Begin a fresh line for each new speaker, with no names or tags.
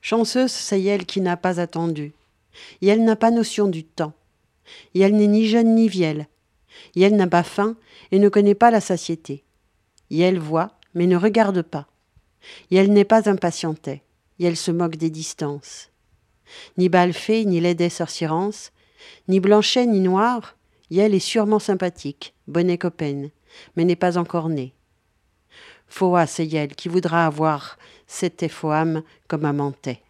Chanceuse, c'est elle qui n'a pas attendu. Et elle n'a pas notion du temps. Et elle n'est ni jeune ni vieille. Et elle n'a pas faim et ne connaît pas la satiété. Et elle voit, mais ne regarde pas. Et elle n'est pas impatientée. Et elle se moque des distances. Ni Balfée, ni Laidée sorcierance, ni Blanchet, ni Noir, et est sûrement sympathique, bonnet copaine, mais n'est pas encore née. Foa, c'est elle qui voudra avoir cette Ephoam comme amanté.